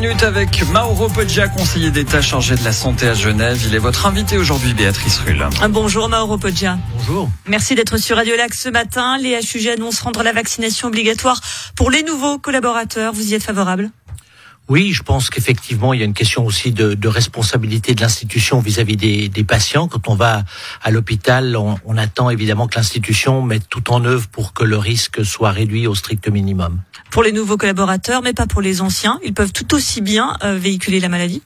minutes avec Mauro Poggia, conseiller d'État chargé de la santé à Genève. Il est votre invité aujourd'hui, Béatrice Rulle. Bonjour Mauro Poggia. Bonjour. Merci d'être sur Radio Lac ce matin. Les HUG annoncent rendre la vaccination obligatoire pour les nouveaux collaborateurs. Vous y êtes favorable? Oui, je pense qu'effectivement, il y a une question aussi de, de responsabilité de l'institution vis-à-vis des, des, patients. Quand on va à l'hôpital, on, on, attend évidemment que l'institution mette tout en œuvre pour que le risque soit réduit au strict minimum. Pour les nouveaux collaborateurs, mais pas pour les anciens, ils peuvent tout aussi bien euh, véhiculer la maladie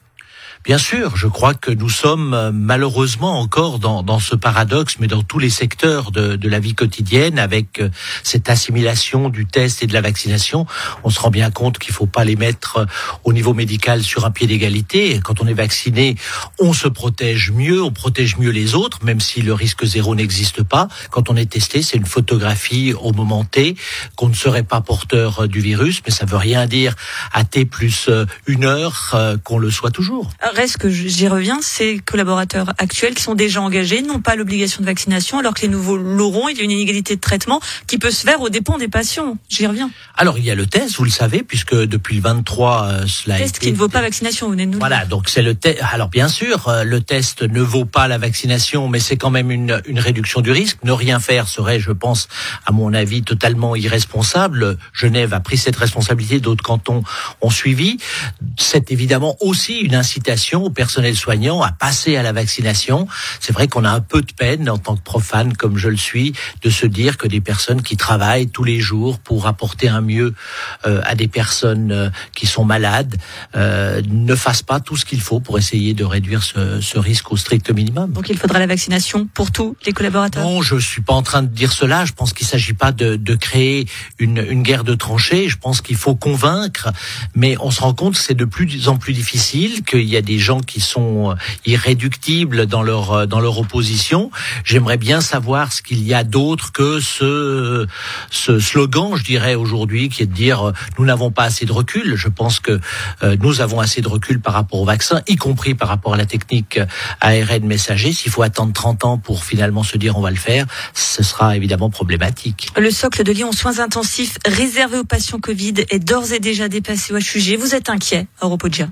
Bien sûr, je crois que nous sommes euh, malheureusement encore dans, dans ce paradoxe, mais dans tous les secteurs de, de, la vie quotidienne, avec euh, cette assimilation du test et de la vaccination, on se rend bien compte qu'il ne faut pas les mettre euh, au niveau médical sur un pied d'égalité. Quand on est vacciné, on se protège mieux, on protège mieux les autres, même si le risque zéro n'existe pas. Quand on est testé, c'est une photographie au moment T, qu'on ne serait pas porteur du virus, mais ça veut rien dire à T plus une heure qu'on le soit toujours reste que j'y reviens, ces collaborateurs actuels qui sont déjà engagés n'ont pas l'obligation de vaccination, alors que les nouveaux l'auront. Il y a une inégalité de traitement qui peut se faire aux dépens des patients. J'y reviens. Alors il y a le test, vous le savez, puisque depuis le 23, euh, cela test qui ne vaut pas vaccination. Vous venez de nous Voilà, donc c'est le test. Alors bien sûr, euh, le test ne vaut pas la vaccination, mais c'est quand même une, une réduction du risque. Ne rien faire serait, je pense, à mon avis, totalement irresponsable. Genève a pris cette responsabilité, d'autres cantons ont suivi. C'est évidemment aussi une incitation au personnel soignant à passer à la vaccination. C'est vrai qu'on a un peu de peine en tant que profane, comme je le suis, de se dire que des personnes qui travaillent tous les jours pour apporter un mieux euh, à des personnes euh, qui sont malades euh, ne fassent pas tout ce qu'il faut pour essayer de réduire ce, ce, risque au strict minimum. Donc il faudra la vaccination pour tous les collaborateurs? Non, je suis pas en train de dire cela. Je pense qu'il s'agit pas de, de créer une, une, guerre de tranchées. Je pense qu'il faut convaincre, mais on se rend compte que c'est de plus en plus difficile, qu'il y a des gens qui sont euh, irréductibles dans leur euh, dans leur opposition. J'aimerais bien savoir ce qu'il y a d'autre que ce ce slogan, je dirais aujourd'hui, qui est de dire euh, nous n'avons pas assez de recul. Je pense que nous avons assez de recul par rapport au vaccin, y compris par rapport à la technique ARN messager. S'il faut attendre 30 ans pour finalement se dire on va le faire, ce sera évidemment problématique. Le socle de Lyon soins intensifs réservé aux patients Covid est d'ores et déjà dépassé au HUG. Vous êtes inquiet, Europodia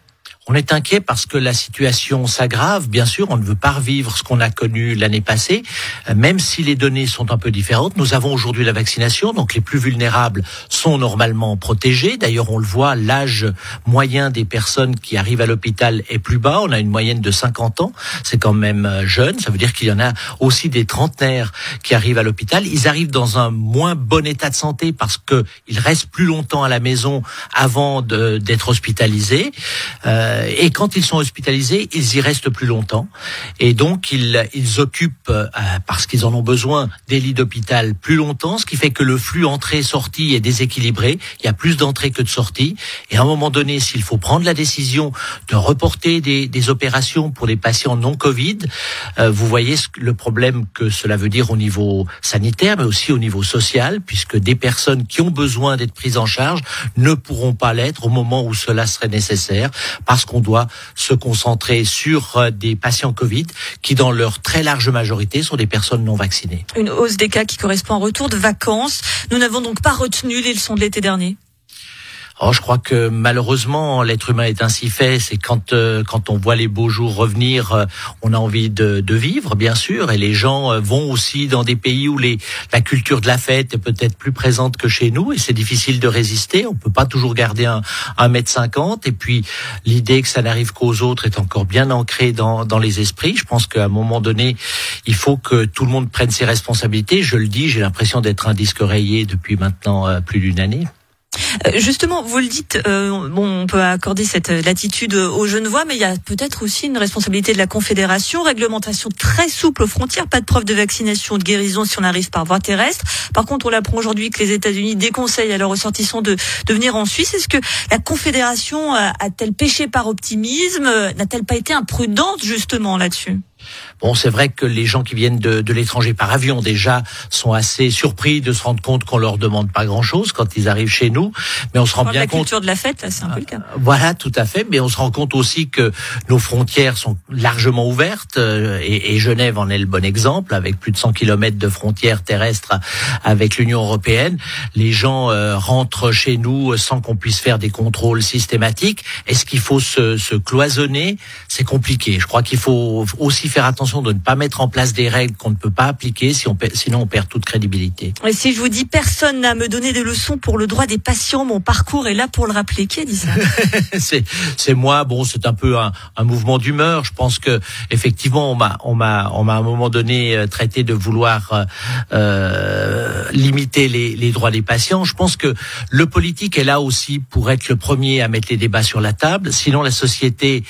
on est inquiet parce que la situation s'aggrave. Bien sûr, on ne veut pas revivre ce qu'on a connu l'année passée, euh, même si les données sont un peu différentes. Nous avons aujourd'hui la vaccination, donc les plus vulnérables sont normalement protégés. D'ailleurs, on le voit, l'âge moyen des personnes qui arrivent à l'hôpital est plus bas. On a une moyenne de 50 ans. C'est quand même euh, jeune. Ça veut dire qu'il y en a aussi des trentenaires qui arrivent à l'hôpital. Ils arrivent dans un moins bon état de santé parce qu'ils restent plus longtemps à la maison avant d'être hospitalisés. Euh, euh, et quand ils sont hospitalisés, ils y restent plus longtemps. Et donc, ils, ils occupent, euh, parce qu'ils en ont besoin, des lits d'hôpital plus longtemps, ce qui fait que le flux entrée-sortie est déséquilibré. Il y a plus d'entrées que de sorties. Et à un moment donné, s'il faut prendre la décision de reporter des, des opérations pour des patients non Covid, euh, vous voyez le problème que cela veut dire au niveau sanitaire, mais aussi au niveau social, puisque des personnes qui ont besoin d'être prises en charge ne pourront pas l'être au moment où cela serait nécessaire, parce qu'on doit se concentrer sur euh, des patients Covid qui, dans leur très large majorité, sont des personnes non vaccinées. Une hausse des cas qui correspond au retour de vacances. Nous n'avons donc pas retenu les leçons de l'été dernier. Oh, je crois que malheureusement l'être humain est ainsi fait. C'est quand euh, quand on voit les beaux jours revenir, euh, on a envie de, de, vivre, bien sûr. Et les gens euh, vont aussi dans des pays où les la culture de la fête est peut-être plus présente que chez nous, et c'est difficile de résister. On peut pas toujours garder un un mètre cinquante. Et puis l'idée que ça n'arrive qu'aux autres est encore bien ancrée dans dans les esprits. Je pense qu'à un moment donné, il faut que tout le monde prenne ses responsabilités. Je le dis, j'ai l'impression d'être un disque rayé depuis maintenant plus d'une année. Euh, justement, vous le dites, euh, bon, on peut accorder cette latitude aux Genevois, mais il y a peut-être aussi une responsabilité de la Confédération, réglementation très souple aux frontières, pas de preuve de vaccination ou de guérison si on arrive par voie terrestre. Par contre, on l'apprend aujourd'hui que les États-Unis déconseillent à leurs ressortissants de, de venir en Suisse. Est-ce que la Confédération a-t-elle péché par optimisme? N'a-t-elle pas été imprudente justement là-dessus? Bon, c'est vrai que les gens qui viennent de, de l'étranger par avion déjà sont assez surpris de se rendre compte qu'on leur demande pas grand-chose quand ils arrivent chez nous, mais on se rend bien la compte. culture de la fête, c'est un peu le cas. Voilà, tout à fait. Mais on se rend compte aussi que nos frontières sont largement ouvertes euh, et, et Genève en est le bon exemple, avec plus de 100 kilomètres de frontières terrestres avec l'Union européenne. Les gens euh, rentrent chez nous sans qu'on puisse faire des contrôles systématiques. Est-ce qu'il faut se, se cloisonner C'est compliqué. Je crois qu'il faut aussi faire attention de ne pas mettre en place des règles qu'on ne peut pas appliquer, si on, perd- sinon on perd toute crédibilité. Et si je vous dis personne n'a me donné des leçons pour le droit des patients, mon parcours est là pour le rappeler. Qui a dit ça? C'est moi. Bon c'est un peu un, un mouvement d'humeur. Je pense que effectivement on m'a on m'a on m'a à un moment donné euh, traité de vouloir euh, euh, limiter les, les droits des patients. Je pense que le politique est là aussi pour être le premier à mettre les débats sur la table. Sinon la société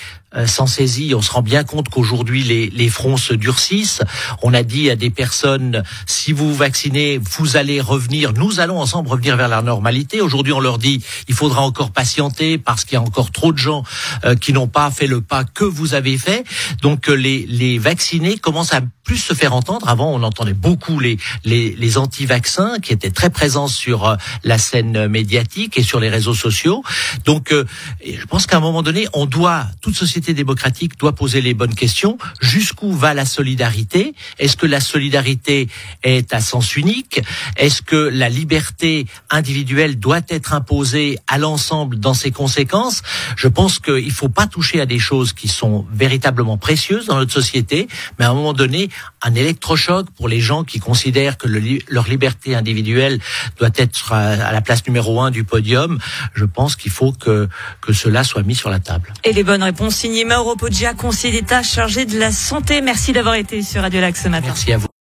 s'en saisit. On se rend bien compte qu'aujourd'hui les, les fronts se durcissent. On a dit à des personnes si vous vous vaccinez, vous allez revenir. Nous allons ensemble revenir vers la normalité. Aujourd'hui, on leur dit il faudra encore patienter parce qu'il y a encore trop de gens euh, qui n'ont pas fait le pas que vous avez fait. Donc euh, les, les vaccinés commencent à plus se faire entendre. Avant, on entendait beaucoup les, les, les anti-vaccins qui étaient très présents sur euh, la scène médiatique et sur les réseaux sociaux. Donc, euh, je pense qu'à un moment donné, on doit, toute société démocratique doit poser les bonnes questions. Jusqu'où va la solidarité? Est-ce que la solidarité est à sens unique? Est-ce que la liberté individuelle doit être imposée à l'ensemble dans ses conséquences? Je pense qu'il faut pas toucher à des choses qui sont véritablement précieuses dans notre société, mais à un moment donné, un électrochoc pour les gens qui considèrent que le leur liberté individuelle doit être à, à la place numéro un du podium. Je pense qu'il faut que que cela soit mis sur la table. Et les bonnes réponses signées Mauro Poggia, conseiller d'État chargé de la santé. Merci d'avoir été sur Radio Lac ce matin. Merci à vous.